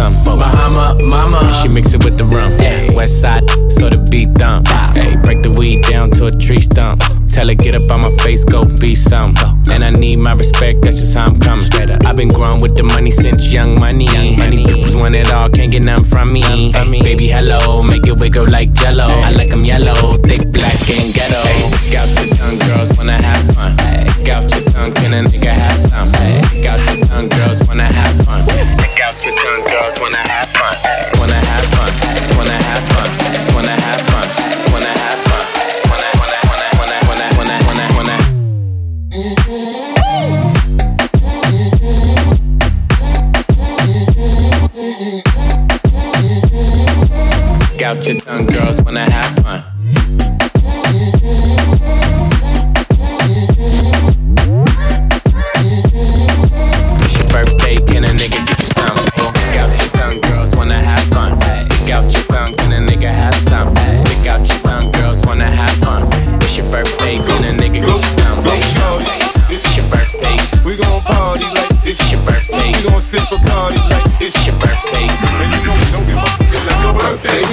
wanna some. Bahama, mama, and she mix it with the rum. Yeah, west side, so the beat dump. Hey, break the weed down to a tree stump. Tell her get up on my face, go be some. And I need my respect, that's just how I'm coming. I've been growing with the money since young money. Many people want it all, can't get none from me. Hey, baby, hello, make it wiggle like jello. I like them yellow, thick, black, and ghetto. Hey, stick out your tongue, girls wanna have fun. Stick out your tongue, can a nigga have some?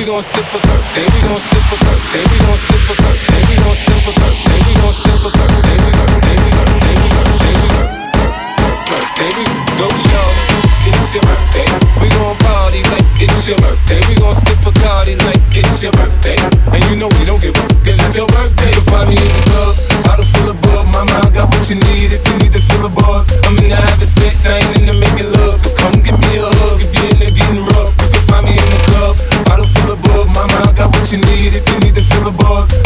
Gon' sip a birthday, we gon' sip a birthday, we gon' sip a birthday, we gon' sip a birthday, we gon' sip a birthday, we birthday, we birthday, we birthday, we birthday, we go shorty, it's your birthday. We gon' party like it's your birthday. We gon' sip a party like it's your birthday. And you know we don't give a fuck, it's your birthday. You find me in the club, bottle full of bug. Mama, I got what you need if you need to fill the bars. I'm in the having sex, I ain't in the making love. So come give what you need if you need to fill the.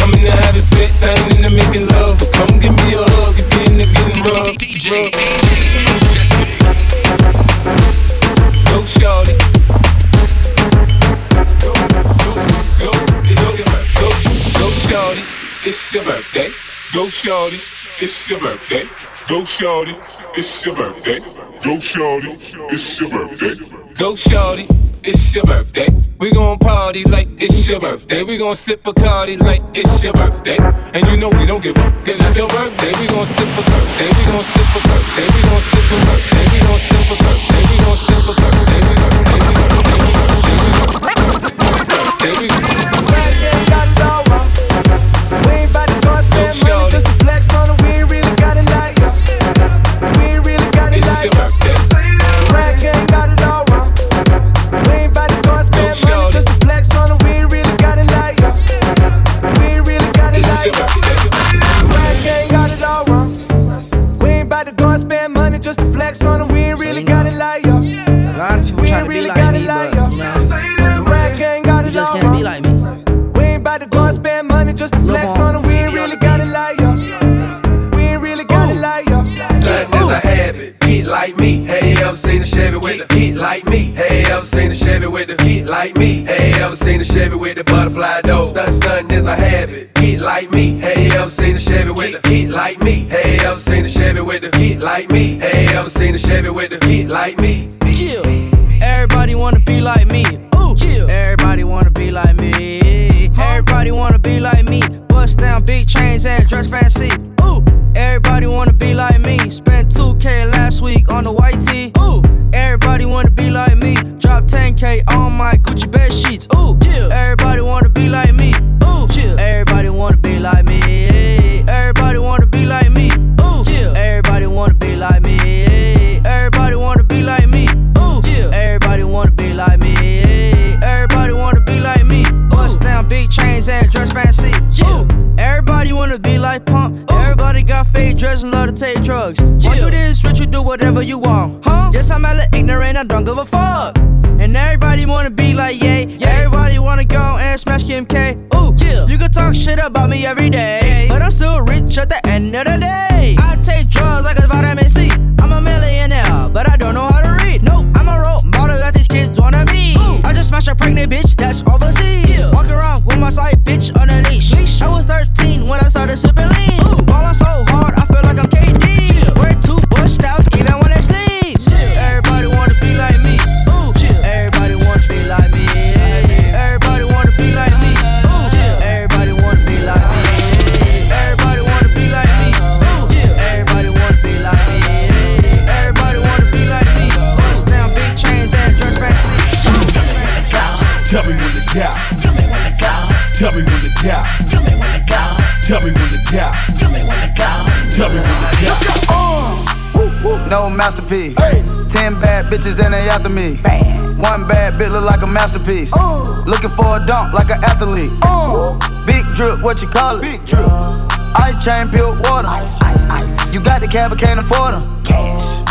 I'm in the having sex, I ain't in the making love. So come give me a hug if you're in the getting rough. Go shorty. Go, go, go, it's your birthday. Go, go shorty, it's your birthday. Go shorty, it's your birthday. Go shorty, it's your birthday. Go shorty, it's your birthday. Go shorty, it's your birthday. We gon' party like it's your birthday. We gon' sip a party like it's your birthday. And you know we don't give up, cause it's your birthday. We gon' sip a birthday. We gon' sip a birthday. We gon' sip a birthday. We gon' sip a birthday. We gon' sip a birthday. We birthday. We birthday. We birthday. We birthday. Like me? Hey, ever seen a Chevy with the butterfly door? Stunt, stunt is a habit. Get like me. Hey, ever seen a Chevy with a hit like me? Hey, ever seen a Chevy with a hit like me? Hey, ever seen a Chevy with a hit like me? Yeah. Everybody wanna be like me. Ooh. Yeah. Everybody wanna be like me. Everybody wanna be like me. Bust down big chains and dress fancy. Ooh. Everybody wanna be like me. Spent 2K last week on the white tee. Ooh. Everybody wanna be like me. Drop 10K on my Gucci bed Got fake and love to take drugs. Yeah. you this rich, you do whatever you want. Huh? Yes, I'm hella ignorant, I don't give a fuck. And everybody wanna be like Ye. Everybody wanna go and smash Kim K. Ooh, yeah. You can talk shit about me every day. But I'm still rich at the end of the day. I take drugs like a vitamin C. I'm a millionaire, but I don't know how to read. Nope, I'm a role model that these kids wanna be. I just smashed a pregnant bitch Tell me when to doubt. Tell me when to go. Tell me when to doubt. Uh, no masterpiece. Hey. Ten bad bitches and they after me. Bad. One bad bitch look like a masterpiece. Uh. Looking for a dunk like an athlete. Uh. Big drip, what you call it? Big drip. Ice chain, pure water. Ice, ice, ice. You got the cab, but can't afford them. Cash.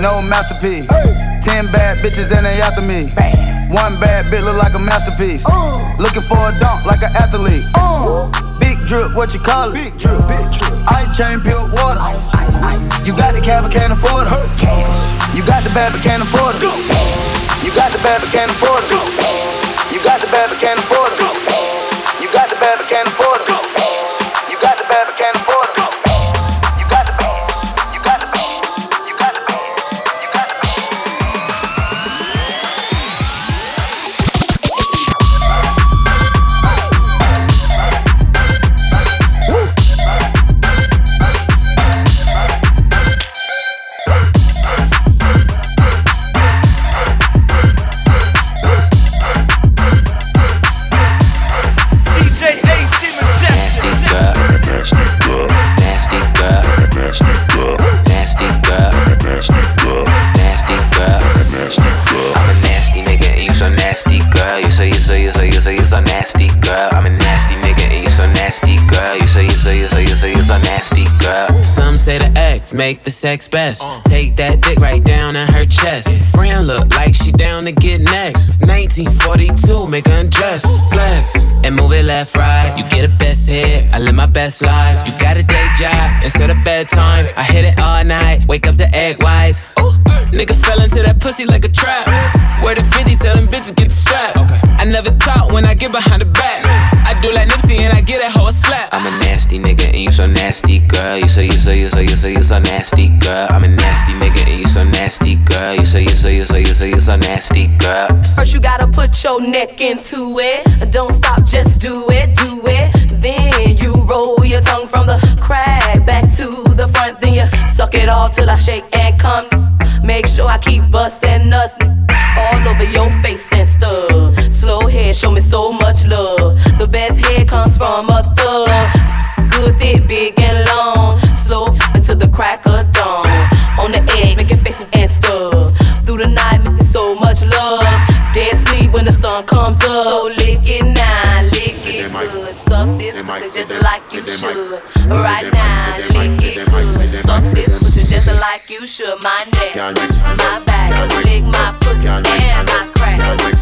No masterpiece. Ten bad bitches and they after me. One bad bitch look like a masterpiece. Uh. Looking for a dunk like an athlete. Uh. Big drip, what you call it? Big drip, big drip. Ice chain, pure water. Ice, ice, ice. You got the cab, but can't afford it. Cash. You got the bad, but can't afford it. You got the bad, but can't afford it. You got the bad, but can't afford it. Make the sex best. Uh. Take that dick right down in her chest. Friend look like she down to get next. 1942, make her undress. Flex and move it left, right. You get a best hit, I live my best life. You got a day job instead of bedtime. I hit it all night, wake up the egg whites. Ooh, nigga fell into that pussy like a trap. Where the 50, tell them bitches get the strap. I never talk when I get behind the back. I do like Nipsey and I get that hoe a slap. I'm a nasty nigga and you so nasty, girl. You say you so you so you so you so nasty, girl. I'm a nasty nigga and you so nasty, girl. You say you so you so you so you so nasty, girl. First you gotta put your neck into it. Don't stop, just do it, do it. Then you roll your tongue from the crack back to the front. Then you suck it all till I shake and come. Make sure I keep busting nuts all over your face and stuff. Slow head, show me so much love. The best head comes from a thug. Good, thick, big, and long. Slow until the crack of dawn. On the edge, making faces and stuff. Through the night, making so much love. Dead sleep when the sun comes up. So lick it now, lick it good. Suck this pussy just like you should. Right now, lick it good. Suck this pussy just like you should. My neck, my back, lick my pussy and my crack.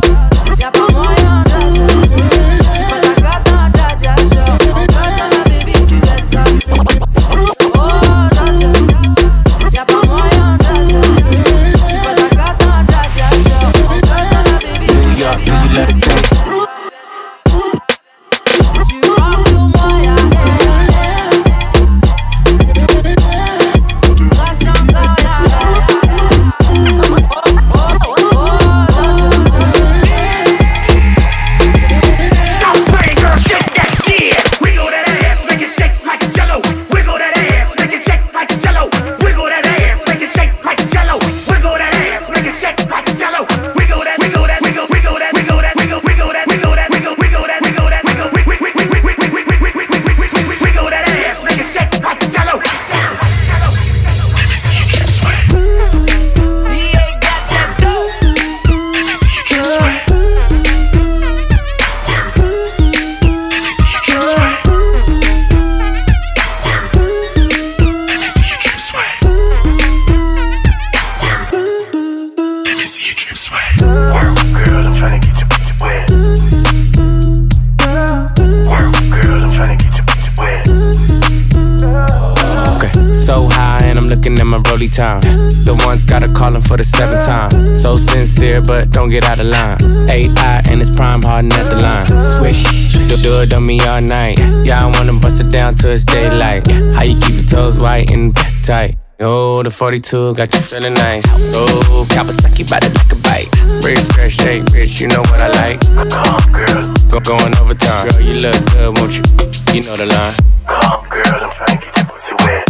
42 got you feeling nice. Oh, Kawasaki by the like a bite. Rich, fresh, shake, rich, you know what I like. Come, girl, Go going overtime. Girl, you look good, won't you? You know the line. come, girl, I'm tryna get your pussy wet.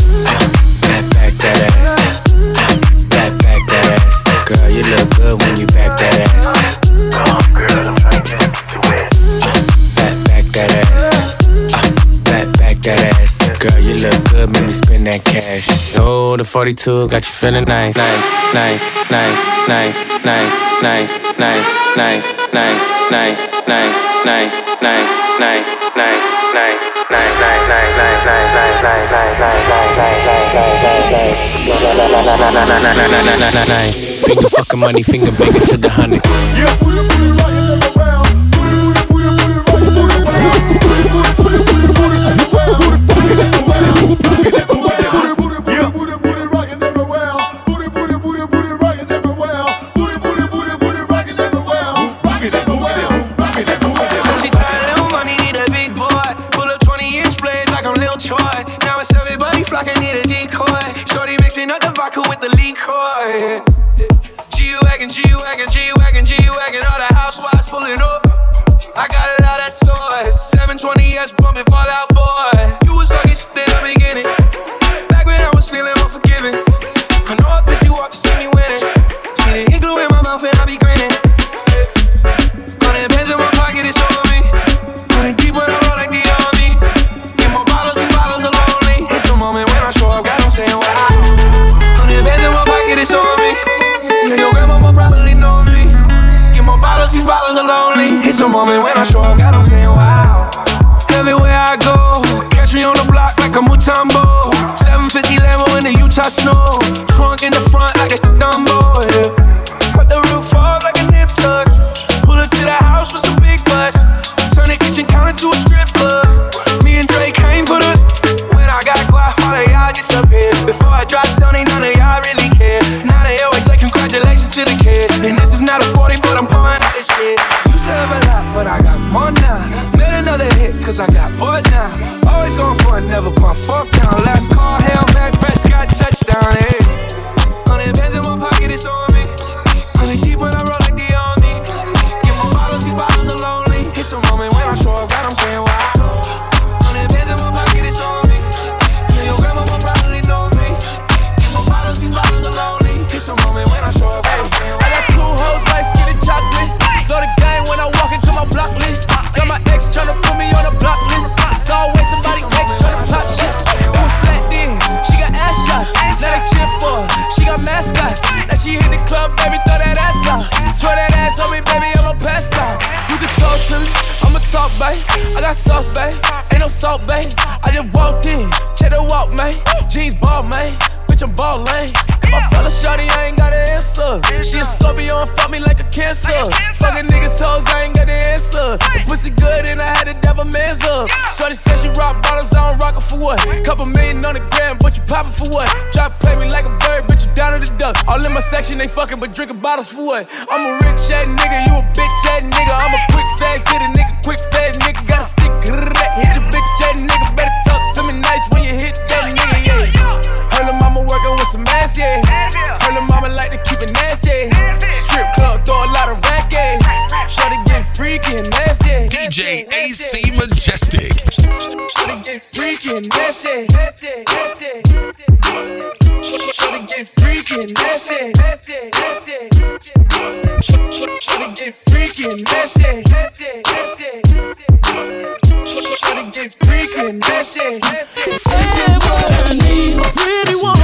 Back, back that ass. Back, back that ass. Girl, you look good when you back that ass. Come, girl, I'm tryna get your pussy wet. Back, back that ass. Uh, back, back that ass. Girl, you look good, make me spend that cash. Oh, the 42 got you feeling nice, nice, nice, nice, nice, nice, nice, nice, nice, nice, nice, nice, nice, nice, nice, nice, nice. Finger fucking money, finger banging to the hundred. She snow. Bottles for what? I'm a rich ass nigga, you a bitch ass nigga. I'm a quick fast hitter nigga, quick fast nigga. Got a stick, hit your bitch ass nigga. Better talk to me nice when you hit that nigga, yeah. Her mama working with some ass, yeah. Her mama like to keep it nasty. Strip club, throw a lot of rack, yeah. Shorty get freaky and nasty. DJ AC Majestic. Shorty get freaky and nasty. Shorty get freaky and nasty. Shorty get freaky and nasty. Shorty get freaky and nasty. Pretty woman,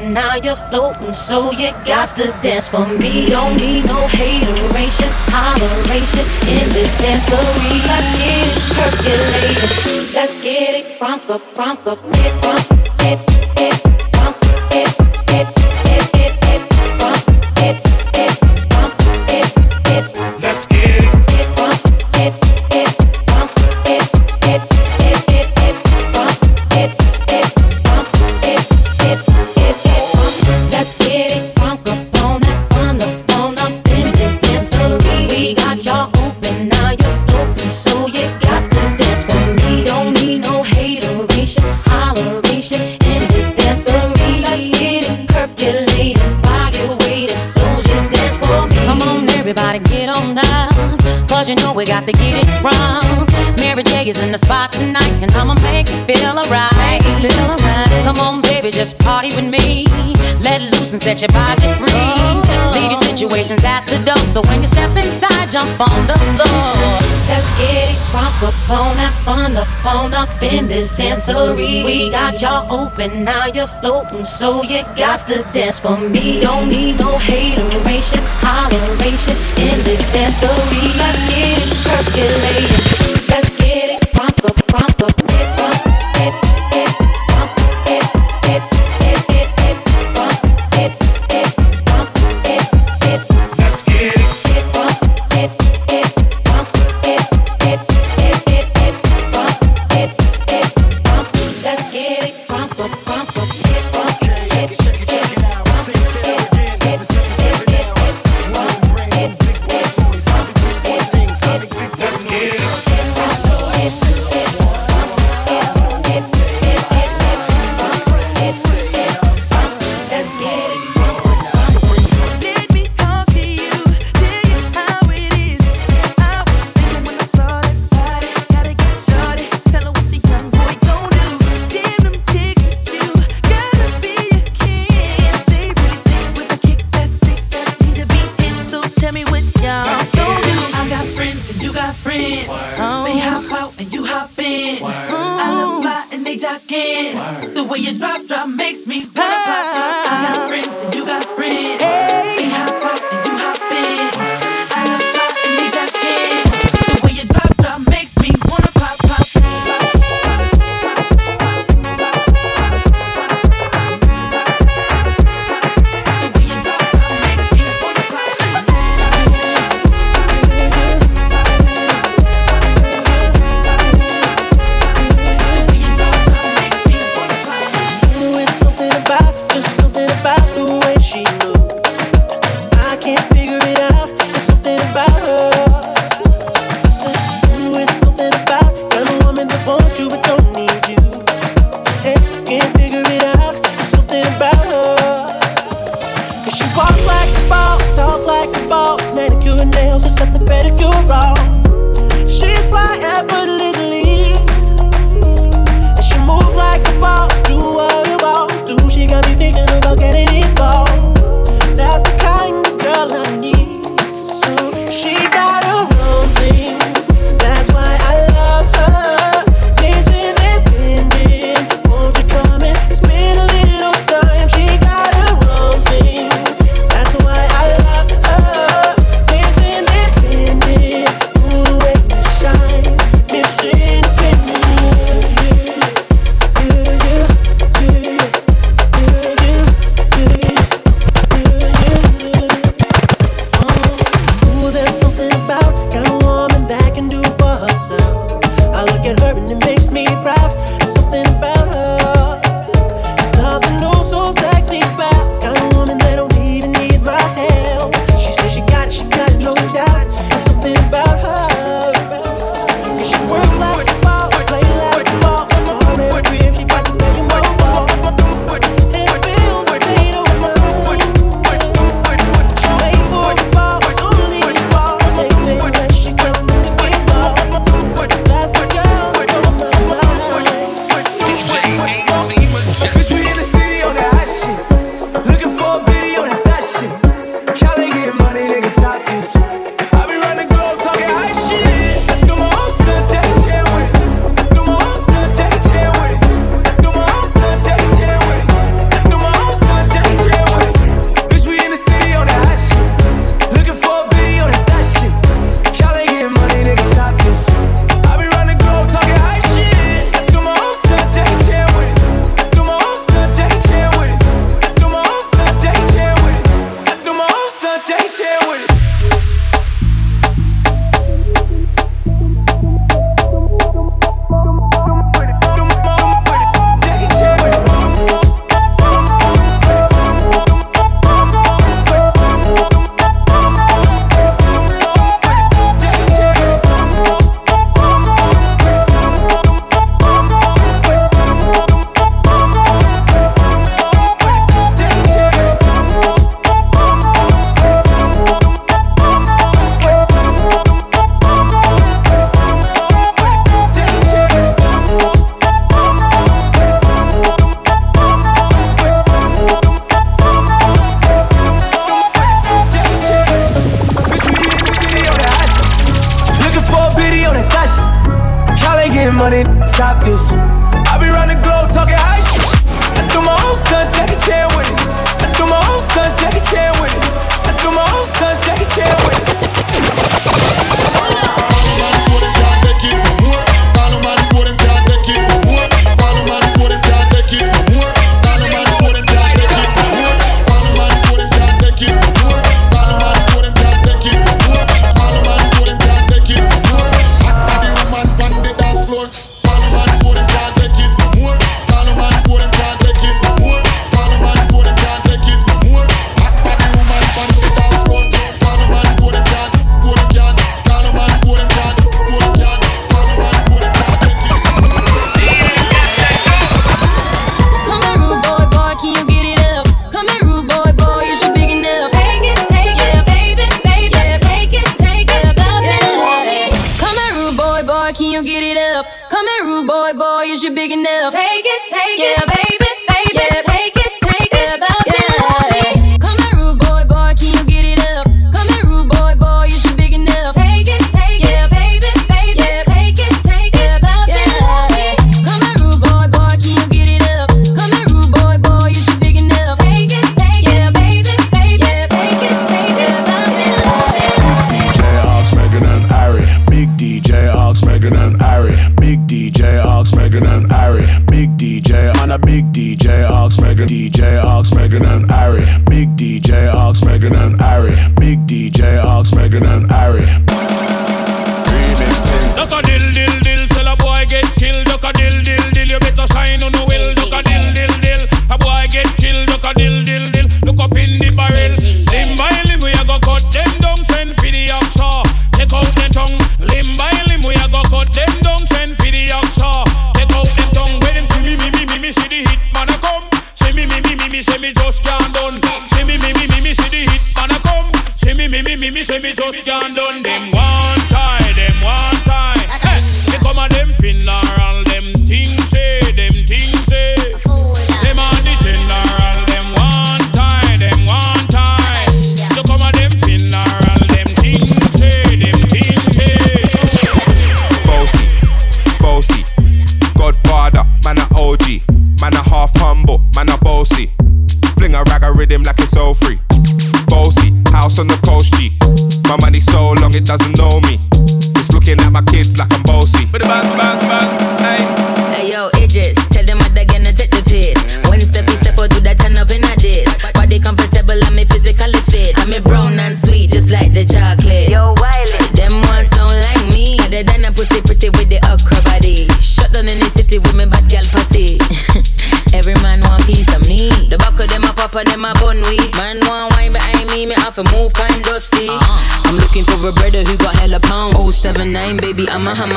y'all now you're floating, so you got to dance for me. Don't need no hateration, holleration in this dancery. Let's get it percolated. Let's get it crunk up, crunk up, it crunk, it, everybody, get on down. Cause you know we got to get it wrong. Mary J is in the spot tonight, and I'ma make you feel alright. Feel alright. Come on, baby, just party with me. Let loose and set your body free. Situations at the door, so when you step inside, jump on the floor. Let's get it crunk up on that fun up on up in this dancery. We got y'all open, now you're floating, so you got to dance for me. Don't need no hateration, holleration in this dancery. Let's get it percolated. Let's get it crunk up,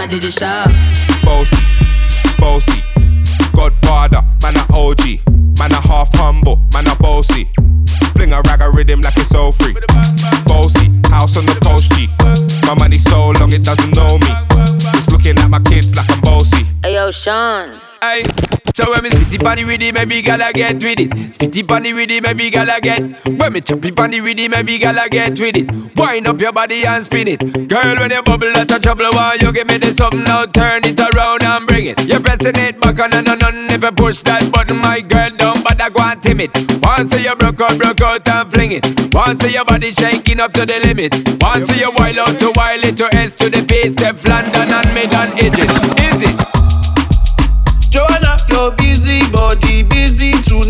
Did you shop? Bossy, bossy, Godfather, man a OG, man a half humble, man a bossy. Fling a rag a rhythm like it's all free. Bossy, house on the coast G. My money so long it doesn't know me. It's looking at my kids like I'm bossy. Hey yo, Sean. So when me spitty panny with it, maybe gala get with it. Spitty panny with it, maybe gala get. When me choppy panny with it, maybe gala get with it. Wind up your body and spin it. Girl, when you bubble out of trouble, why you give me this something now? Turn it around and bring it. You're pressing it back on and on and if you push that button, my girl, don't bother go and timid. Once you broke out, broke out and fling it. Once your body shaking up to the limit. Once you wild out to wild it to S to the base, step London and mid and edges. Is it?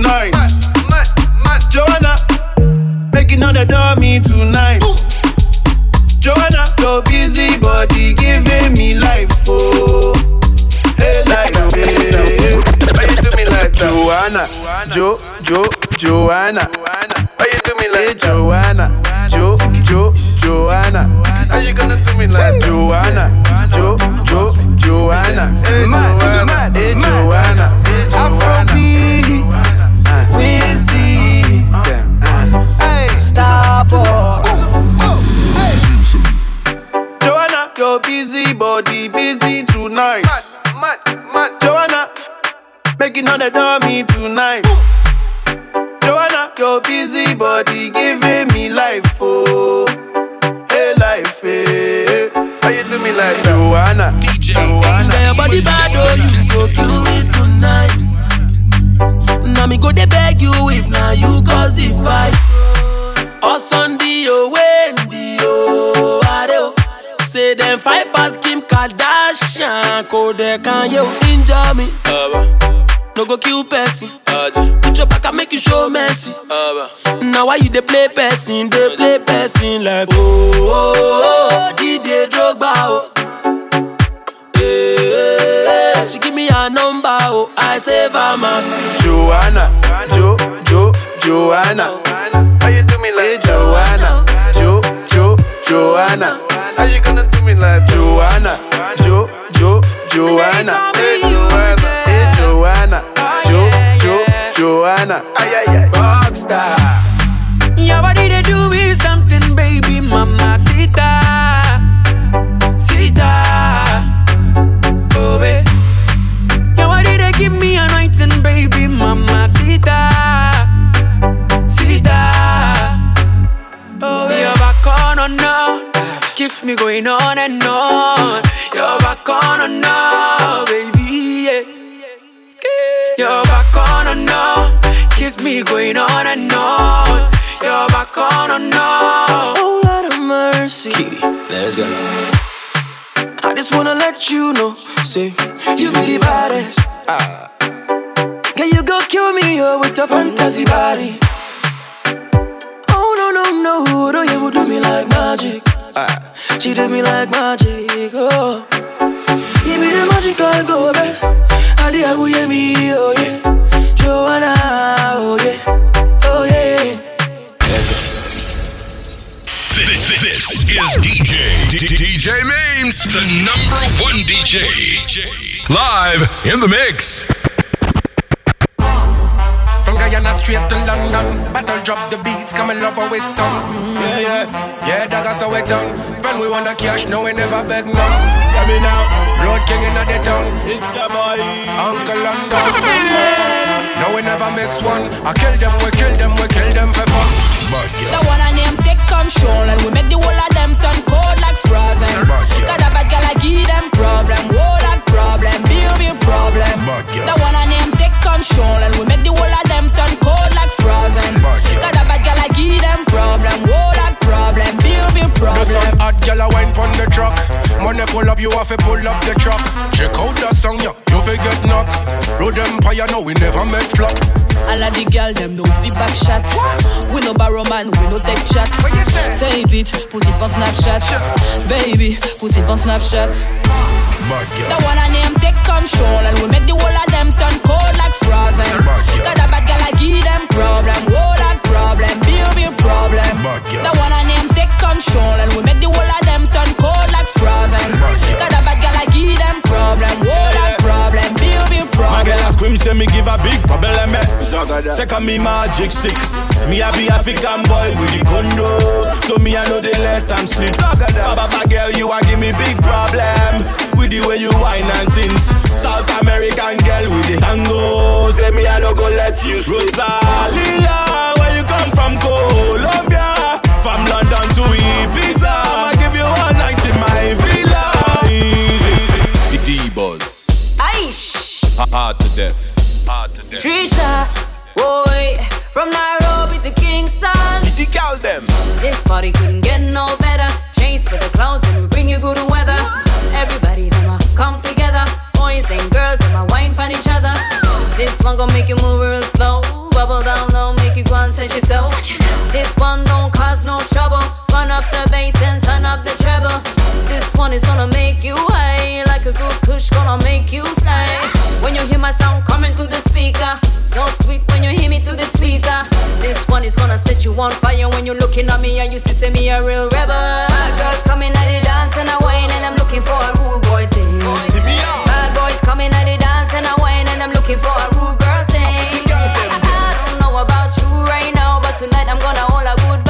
Tonight. Joanna, making all the dummy tonight. Joanna, your busy body giving me life, oh, hey life, hey. Why you do me like that? Joanna, Jo, Jo, Joanna. Why you do me like hey, Joanna, Jo, Jo, Joanna. How you gonna do me like that? Joanna, Jo, Jo, Joanna. Hey, Joanna, hey, Joanna, busy body busy tonight. Mad, mad, Joanna, making all the dummy tonight. Joanna, your busy body giving me life, oh, hey life, hey. How you do me like Joanna? Joanna. Say your body bad, oh, you go kill me tonight. Now me go they beg you if now you cause the fight. Oh Sunday, oh Wendy, oh Adeo. Say them fight past Kim Kardashian, code can you injure me? No go kill person. Put your back and make you show mercy. Now why you they play person? They play person like oh, oh, oh DJ Drogba oh. Yeah, she give me a number oh, I save her mass. Joanna, Jo, Jo, Joanna. How you do me like hey, Joanna? Jo, Jo, Joanna. How you gonna do me like Joanna? Jo, Jo, Joanna. Hey Joanna, hey Joanna. Jo, Jo, Joanna. Ay ay ay. Rockstar. Your body they do me something, baby, mama me going on and on. You're back on or no, baby, yeah. You're back on or no, keeps me going on and on. You're back on or no. Oh Lord of mercy. Kitty, let's go. I just wanna let you know, say you be the baddest. Ah. Yeah, you go kill me oh, with your fantasy body. Oh no no no, no you would do me like magic. She did me like magic. Oh, give me the magic go back. I did I hear oh yeah. Joanna, oh yeah, oh yeah. This, this is DJ DJ Mims, the number one DJ, live in the mix. From Guyana and I straight to London. Battle drop the beats, come and love her with some. Yeah, yeah, yeah, dog, so we done. Spend we wanna cash, no, we never beg none. Hear me now, road king in the town. It's your boy, Uncle London. No, we never miss one. I kill them, we kill them, we kill them for fun. The one I name take control and we make the whole of them turn cold like frozen. Got a bad girl, I give them problem, whole lot problem, big big problem. The one I name control and we make the whole of them turn cold like frozen. Got a bad girl, I give them problem, whole lot problem, big The problem. sun hot, girl, I wine pon the truck. Money pull up, you have to pull up the truck. Check out the song, yeah, you fi get knocked. Road Empire, no, we never make flop. All of the girl them no feedback shot. We no borrow man, we no take chat. Tape it, put it on Snapchat. Baby, put it on Snapchat. The one I name take control and we make the whole of them turn cold like frozen. Got a bad girl, I give them problem, whole lot problem, big big problem. The one I name take control and we make the whole of them turn cold like frozen. Got scream say me give a big problem eh. Second me magic stick. Me a be African boy with the condo. So me a know they let them sleep Baba baba girl you a give me big problem. With the way you whine and things. South American girl with the tangos. Say me a no go let you slip Rosalia. Where you come from? Colombia. From London to Ibiza Hard to death Hard to death Trisha, boy, from Nairobi to Kingston. The gal them This party couldn't get no better. Chase for the clouds and we bring you good weather. Everybody them a come together. Boys and girls them a wine pon each other. This one gon' make you move real slow. Bubble down low, make you go and touch your toe. This one don't cause no trouble. Run up the bass and turn up the treble. This one is gonna make you high like a good kush, gonna make you fly. When you hear my sound coming through the speaker, so sweet when you hear me through the tweeter. This one is gonna set you on fire when you're looking at me and you see say me a real rebel. Bad girls coming at the dance and I whine and I'm looking for a rude boy thing. Bad boys coming at the dance and I whine and I'm looking for a rude girl tonight I'm gonna hold a good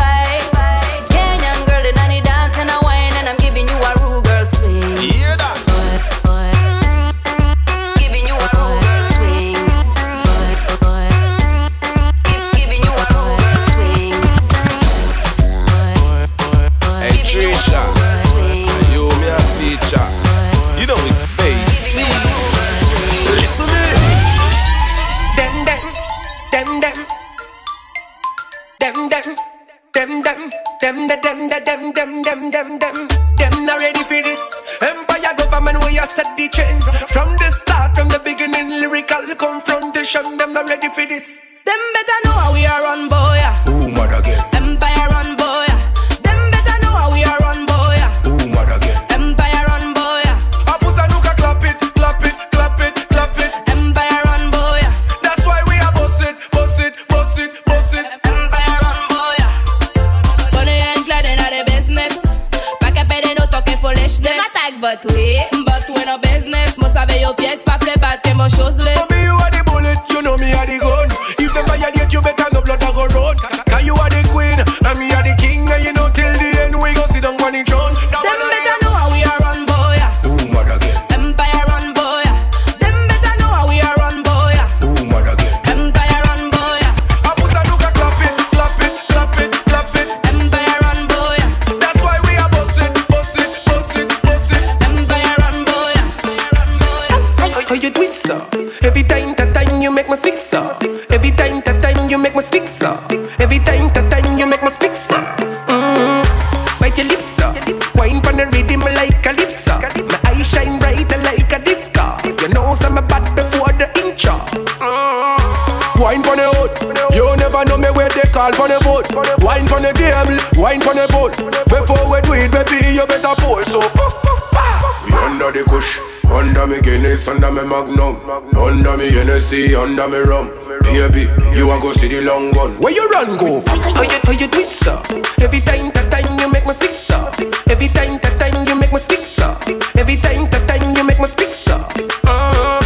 under the kush, under me Guinness, under me Magnum, under me Hennessy, under me rum. Baby, you a go see the long gun. Where you run go? How you how you do it, sir? Every time that time you make me speak, sir. Every time that time you make me speak, sir. Every time that time you make me speak, sir. Uh,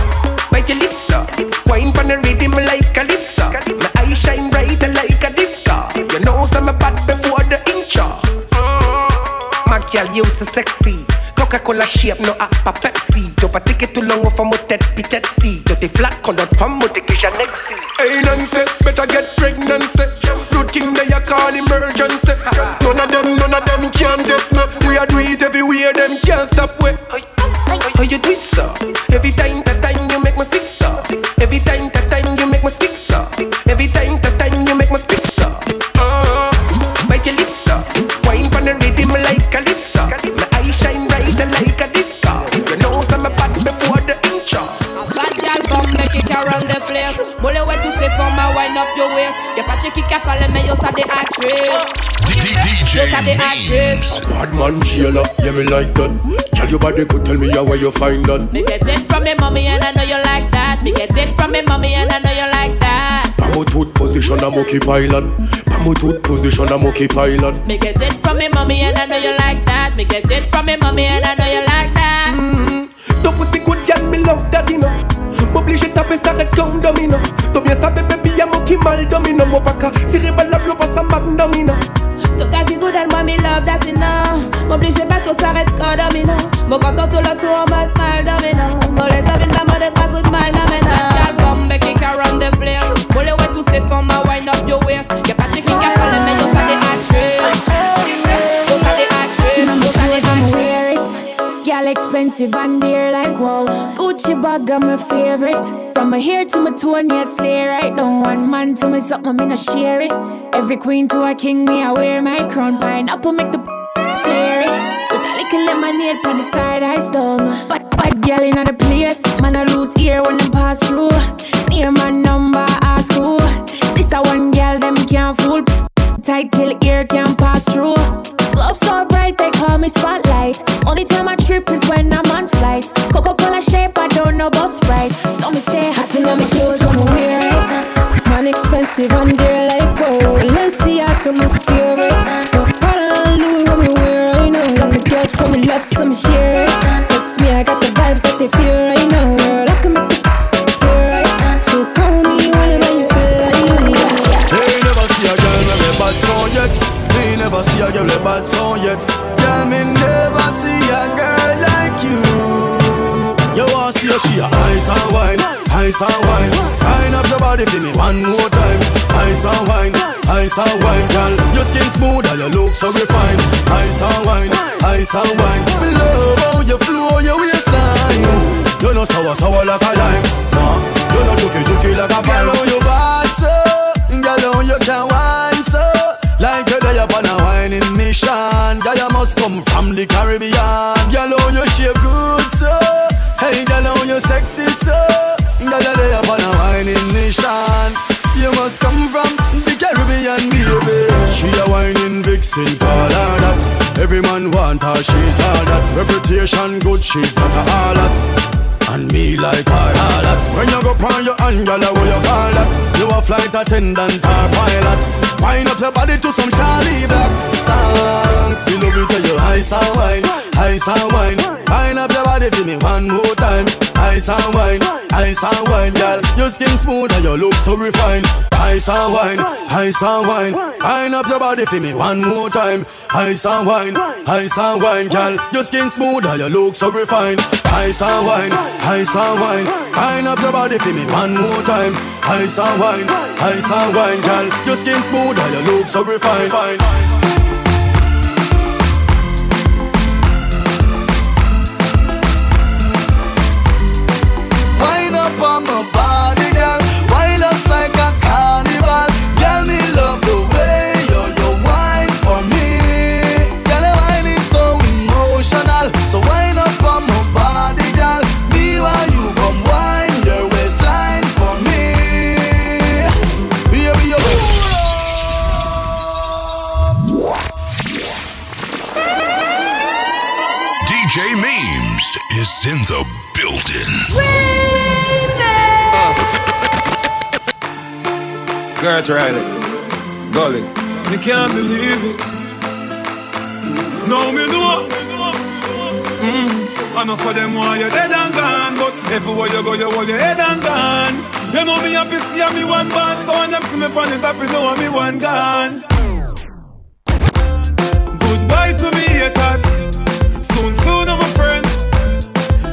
bite your lips, sir. Wine pon the rhythm like a lips, sir. My eyes shine bright like a disco. You know, I'm a bad before the intro. Uh, my girl, you so sexy. Coca-Cola shape, no a Pepsi. T'as pas ticket tout long, femme au tête, pitette si. T'as tes flat, quand notre femme, t'es que j'en exi. Hey Nancy, better get pregnancy. Ça des. Bad man Sheila, yeah me like that. Tell your body good, tell me how where you find that. Me get it from me mommy and I know you like that. Me get it from me mommy and I know you like that. Pamutut position, I'm okay pilot. Pamutut position, I'm okay pilot. Me get it from me mommy and I know you like that. Me get it from me mommy and I know you like that. Mm-hmm. Ton pussy good girl, me love that, you know. M'oblige taper ça red comme domino. T'as bien savais, baby, y'a mon qui mal domino. Mon qu'à tirer balle, l'eau pas ça magnomino. Ton love that know M'oblige pas tout s'arrête quand domino Mon content tout le tour en mode mal bag are my favorite. From my hair to my toe yes slay right. Don't want man to me something me no share it. Every queen to a king me I wear my crown. Pineapple make the flare it. With a little lemonade on the side I stung. Bad, bad girl in the place. Man I lose ear when them pass through. Name and number ask who This a one girl them can't fool. Tight till ear can't pass through. Gloves so bright, they call me spotlight. Only time I trip is when I'm on flight. Coca Cola shape, Don't bus right. So me stay hot in my clothes I wear it. Man expensive and dear like gold. Balenciaga my favorite. No Prada and Louis when me wear, I know. And the girls from me love some share. Cause me, I got the vibes that they feel ice and wine. Wind up your body for me one more time. Ice and wine, ice and wine, girl. Your skin smooth and your look so refined. Ice and wine, ice and wine. Love how you flow your waistline. You know sour sour like a lime. You know juky juky like a pine. Girl, you bad so, girl, how you can wine so. Like you're there upon a whining mission Girl, you must come from the Caribbean Girl, how you shape good, so Hey, girl, She a whining vixen, call her that. Every man want her, she's all that. Reputation good, she's not a harlot and me like her all that. When you go on your hand, girl, what you call that? You a flight attendant or pilot. Wind up your body to some Charlie Black. Songs Me love it till you ice and wine, ice and wine Wind up your body for me one more time. Ice and wine, ice and wine, girl. Your skin smooth and your look so refined. Ice and wine, ice and wine. Wind up your body for me one more time. Ice and wine, ice and wine, girl. Your skin smooth and your look so refined. Ice and wine, ice and wine. Wind up your body for me one more time. Ice and wine, ice and wine, girl. Your skin smooth and your look so refined up my body, girl. Wind us like a carnival. Girl, me love the way you, you wine for me. Girl, your wine is so emotional. So wind up on my body, girl. Me while you come wine your waistline for me. Baby, you DJ Mims is in the building. Girl, Gert Riley, Gully. Me can't believe it. No, me know. Mm. know for them why you dead and gone, but everywhere you go, you hold your head and gone. You know me happy, see me one band, so when them see me on the top, you know me one gone. Goodbye to me haters, soon, soon I'm a friends.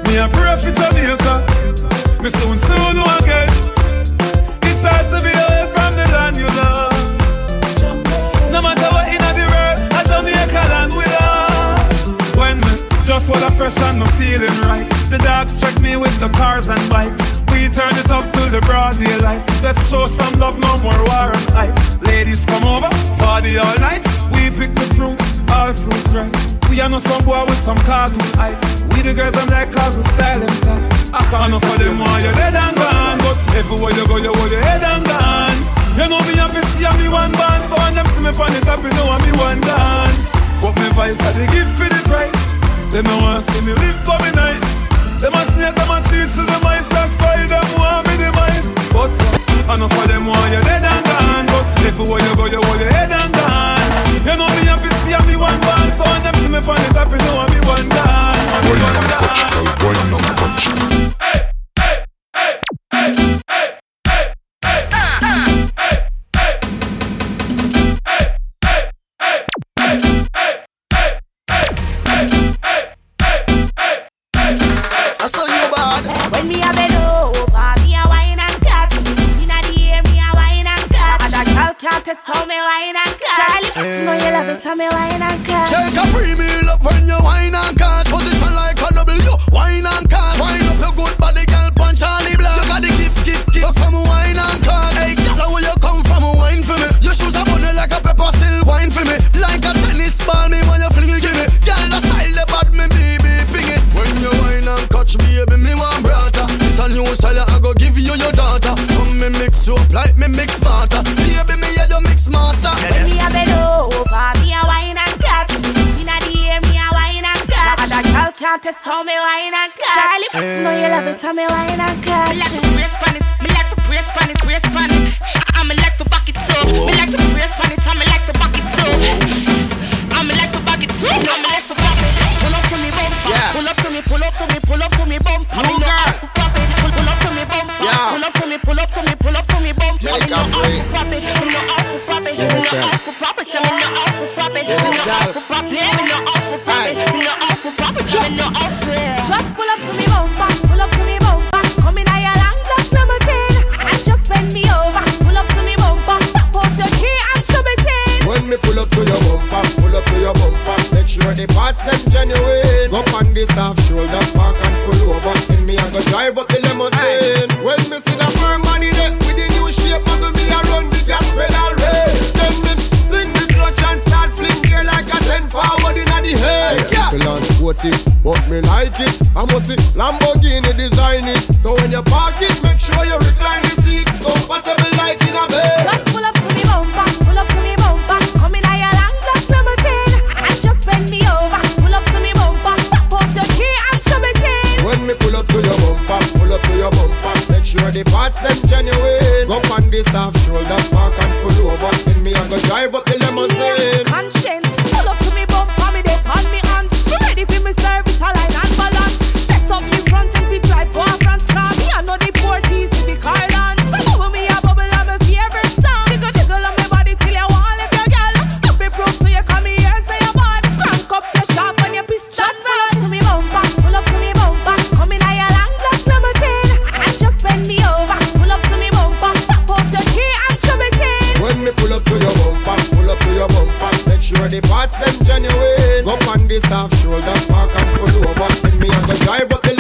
Me a pray for Jamaica, me soon, soon again. It's hard to be a friend the land you love. No matter what in the world, a Jamaica land we love. When me just wanna fresh and me feeling right. The dogs check me with the cars and bikes. We turn it up till the broad daylight. Let's show some love, no more war and hype. Ladies come over, party all night. We pick the fruits, all fruits right. We are no some boy with some cartoon hype. We the girls I'm like cause we style them top. I can't know for them why you're dead and gone. But everywhere you go, you hold your head and gone. You know me happy see me one band. So when them see me on the top, you know I'm me one gone. But me vice I they give for the price. Them no want see me live for me nice. Them a snake, them a cheese to the mice. That's why them want me the mice. But I know for them why you're dead and gone. But everywhere you go, you hold your head and gone. You know me happy see me one band. So when them see me on the top, you know I'm me one gone. Wine and touch, girl, wine and touch. I you you love me wine and cut. Shake a premium up when you wine and cut. Position like a W, wine and cut. Wine up your good body, girl, punch Charlie Black. Look at the gift, gift, gift. Just come wine and cut. Hey, girl, where you come from? Wine for me. Your shoes are bunny like a pepper, still wine for me. Like a tennis ball, me when you fling it, give me. Girl, the style, the bad, me baby, ping it. When you wine and catch me, baby, me want brother. This a new style, I go give you your daughter. Come me mix you up like me mix smarter. Baby, me yeah, you mix master. Can't test how me wine and cut. Charlie, but you know you love it, how me wine and cut. Me like to brace pan it, me like to brace pan it, brace pan it. Drive up the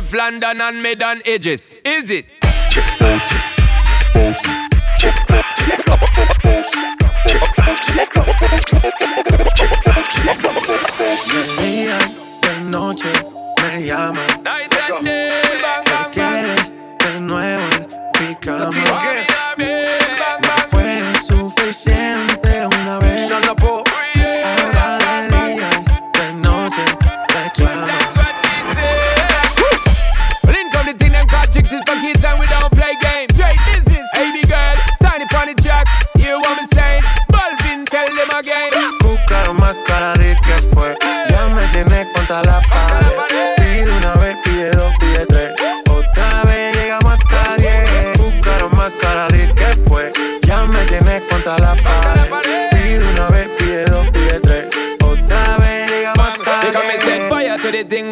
Rev London and Medan Edges. Is it?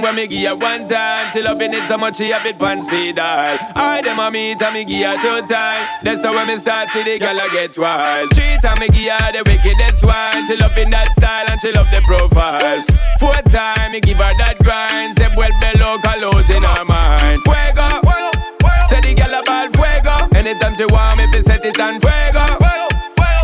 When me give her one time. She loving it so much she have it pan speed all. I them a meet and me give her two time. That's how when me start see the girl I get wild. Three time me give her the wickedest one. She loving that style and she love the profile. Four time me give her that grind. Say well below colors in her mind. Fuego. Say the girl about fuego. Anytime she want me, fi set it on fuego.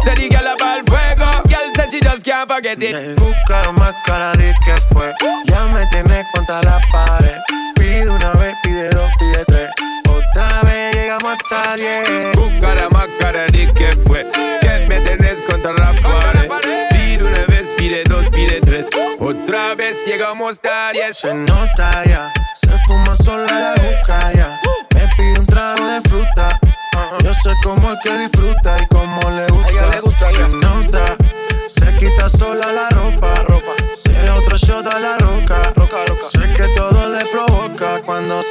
Say the girl about fuego. Girl said she just can't forget it. Buscaron más cara de que fue. Ya me tienes contra la pared. Pide una vez, pide dos, pide tres. Otra vez llegamos hasta diez. Buscara más cara de que fue. Que me tenés contra la pared. Pide una vez, pide dos, pide tres. Otra vez llegamos a diez. Se nota ya, se fuma sola la boca ya. Me pide un trago de fruta. Yo sé cómo el que disfruta y cómo le gusta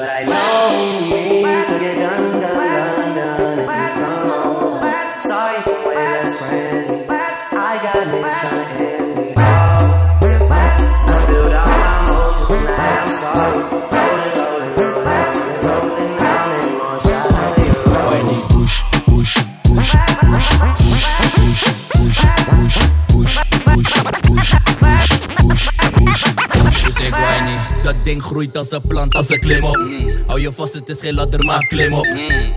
But I know you need to get done, done, done, done. If you come over, sorry for my best friend. I got niggas tryna end me. I spilled all my emotions tonight. I'm sorry. Dat ding groeit als een plant, als een klim op. Hou je vast, het is geen ladder, maar klim op.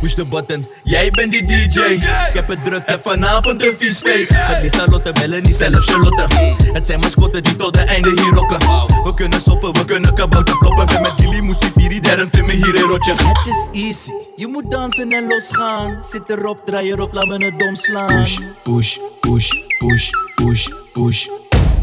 Push de button, jij bent die DJ. Ik heb het druk, heb vanavond een vies feest. Met Lisa Lotte bellen, niet zelf Charlotte. Het zijn mascotten die tot de einde hier rocken. We kunnen soppen, we kunnen kabouter kloppen. Met Gilly, Musifiri, daarom vind me hier een rotje. Het is easy, je moet dansen en losgaan. Zit erop, draai erop, laat me het dom slaan. Push, push, push, push, push, push.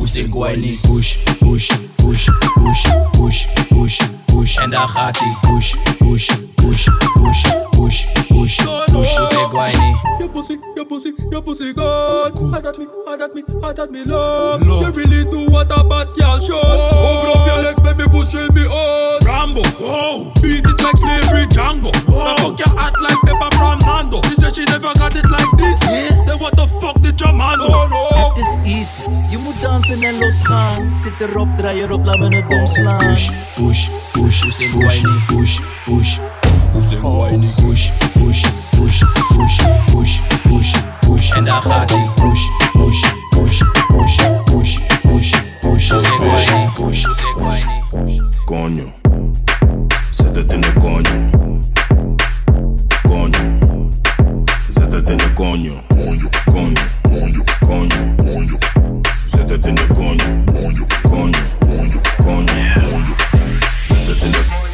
Push ik niet. Push, push, push, push, push, push, push. En daar gaat ie. Push, push, push, push, push, push, push. You say whiny. Your pussy, your pussy, your pussy good. good. I got me, I got me, I got me love. love. You really do what a bad girl should. Oh. Open up your legs, baby, push me out. Rambo, oh, beat it like slavery, Django. Oh. Now fuck your heart like Peppa from Nando. She said she never got it like this. Yeah. Then what the fuck did your man oh, no. Is easy. Je moet dansen en losgaan. Zit erop, draai erop, laat me het omslaan. Push, push, push, push, push, push, push. push. hoe ze gooi die push, push, push, push, push, push, push. En daar gaat push push, push, push, push, push, push, push. push ze gooi die push, Conjo, zet het in de conjo. Conjo, zet het in de conjo. Conjo, conjo, conjo, conjo, conjo. Zet het in de conjo, conjo, conjo, conjo, conjo. Zet het in de conjo.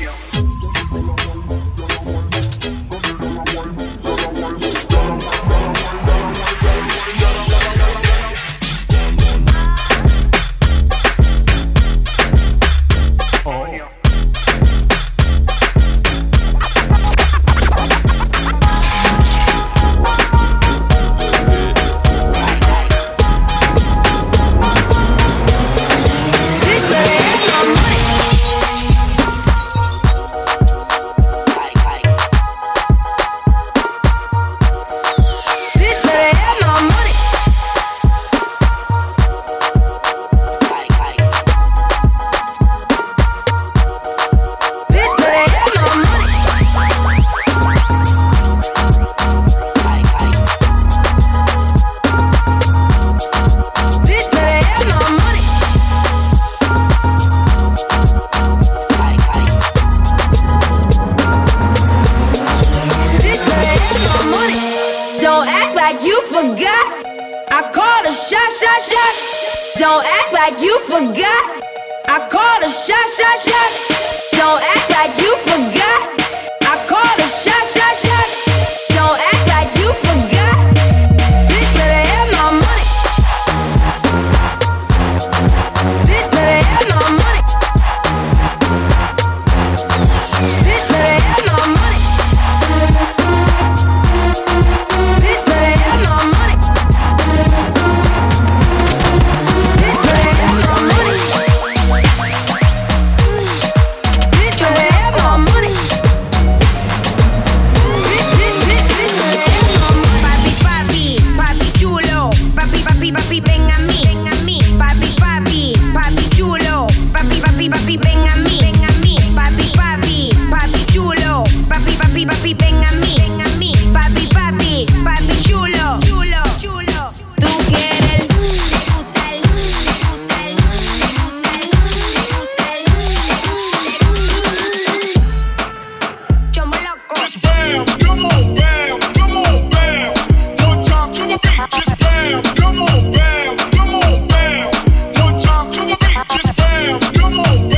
Oh.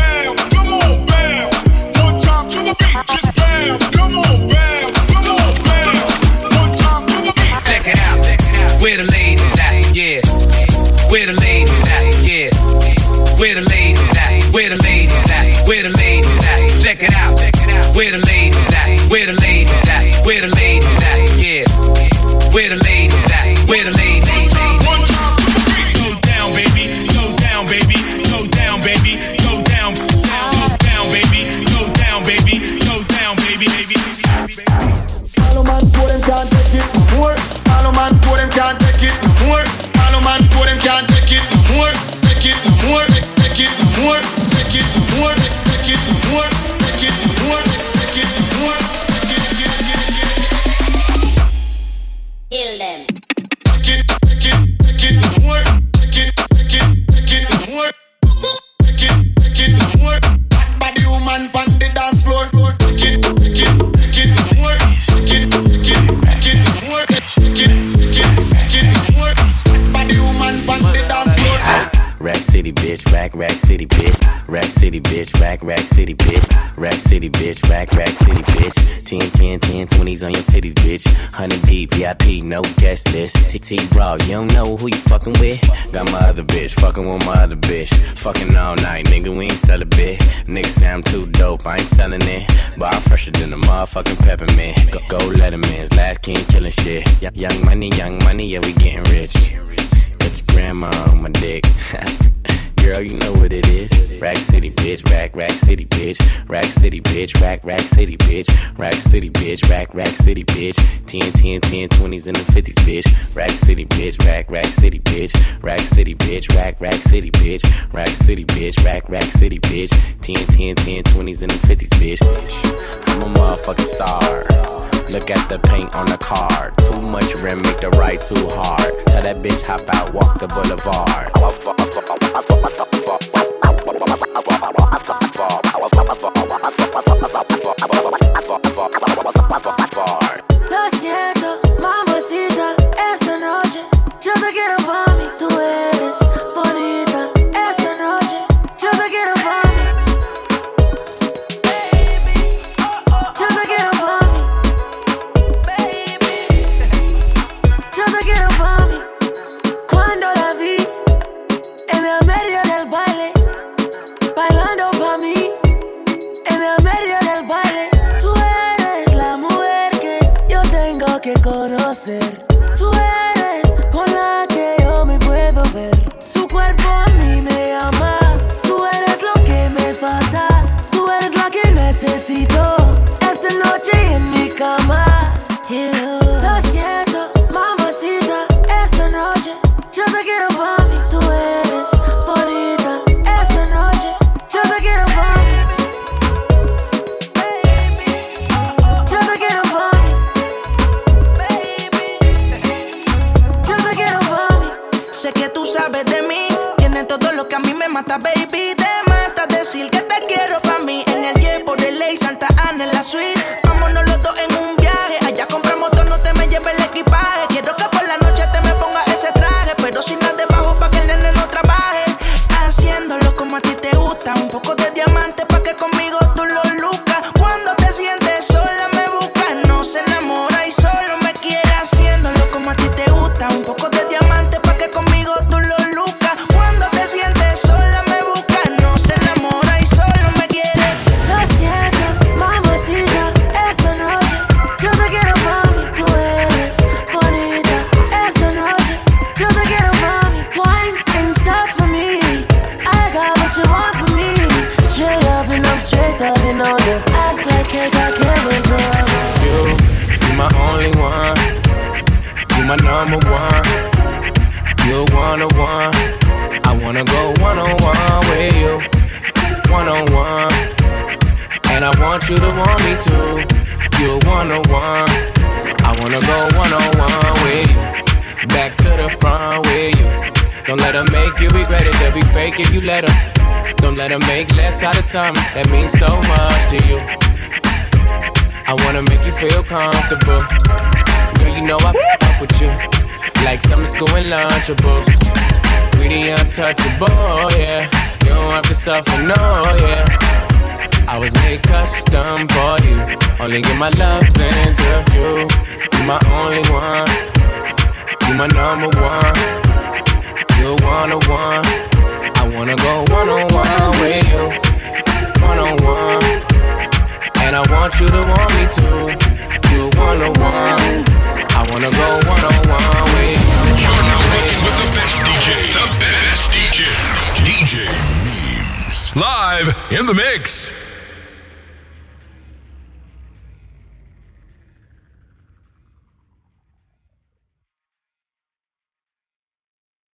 Fucking all night, nigga, we ain't sell a bit. Nigga say I'm too dope, I ain't selling it. But I'm fresher than a motherfucking peppermint. Go, go Letterman's, last king killing shit. Y- young money, young money, yeah, we getting rich. It's grandma on my dick. girl, you know what it is. Rack City, bitch, rack, rack city, bitch. Rack City, bitch, rack, rack city, bitch. Rack City, bitch, rack, rack city, bitch. 10, 10, 10, 20s and the 50s, bitch. Rack City, bitch, rack, rack city, bitch. Rack City, bitch, rack, rack city, bitch. Rack City, bitch, rack, rack city, bitch. 10, 10, 10, 20s and the 50s, bitch. I'm a motherfucking star. Look at the paint on the car. Too much rim, make the ride too hard. Tell that bitch hop out, walk the boulevard. Conocer. Tú eres con la que yo me puedo ver. Su cuerpo a mí me ama. Tú eres lo que me falta. Tú eres la que necesito. Esta noche en mi cama. Lo siento, mamacita. Esta noche yo te quiero mata, baby. Te mata decir que te quiero pa' mí. En el por el ley, Santa Ana en la suite. Vámonos los dos en un viaje. Allá compramos todo, no te me lleves el equipaje. Quiero que por la noche te me ponga ese traje. Pero sin nada debajo pa' que el nene no trabaje. Haciéndolo como a ti te gusta. Un poco de diamante something that means so much to you. I wanna make you feel comfortable. Girl, you know I fuck with you. Like summer school and lunchables. We the untouchable, yeah. You don't have to suffer, no, yeah. I was made custom for you. Only give my love into you. You my only one. You my number one. You one on one. I wanna go one on one with you. One on one. And I want you to want me too. You one on one. I wanna go one on one with you. You're now rocking with the best DJ. The best DJ. DJ Mims. Live in the mix.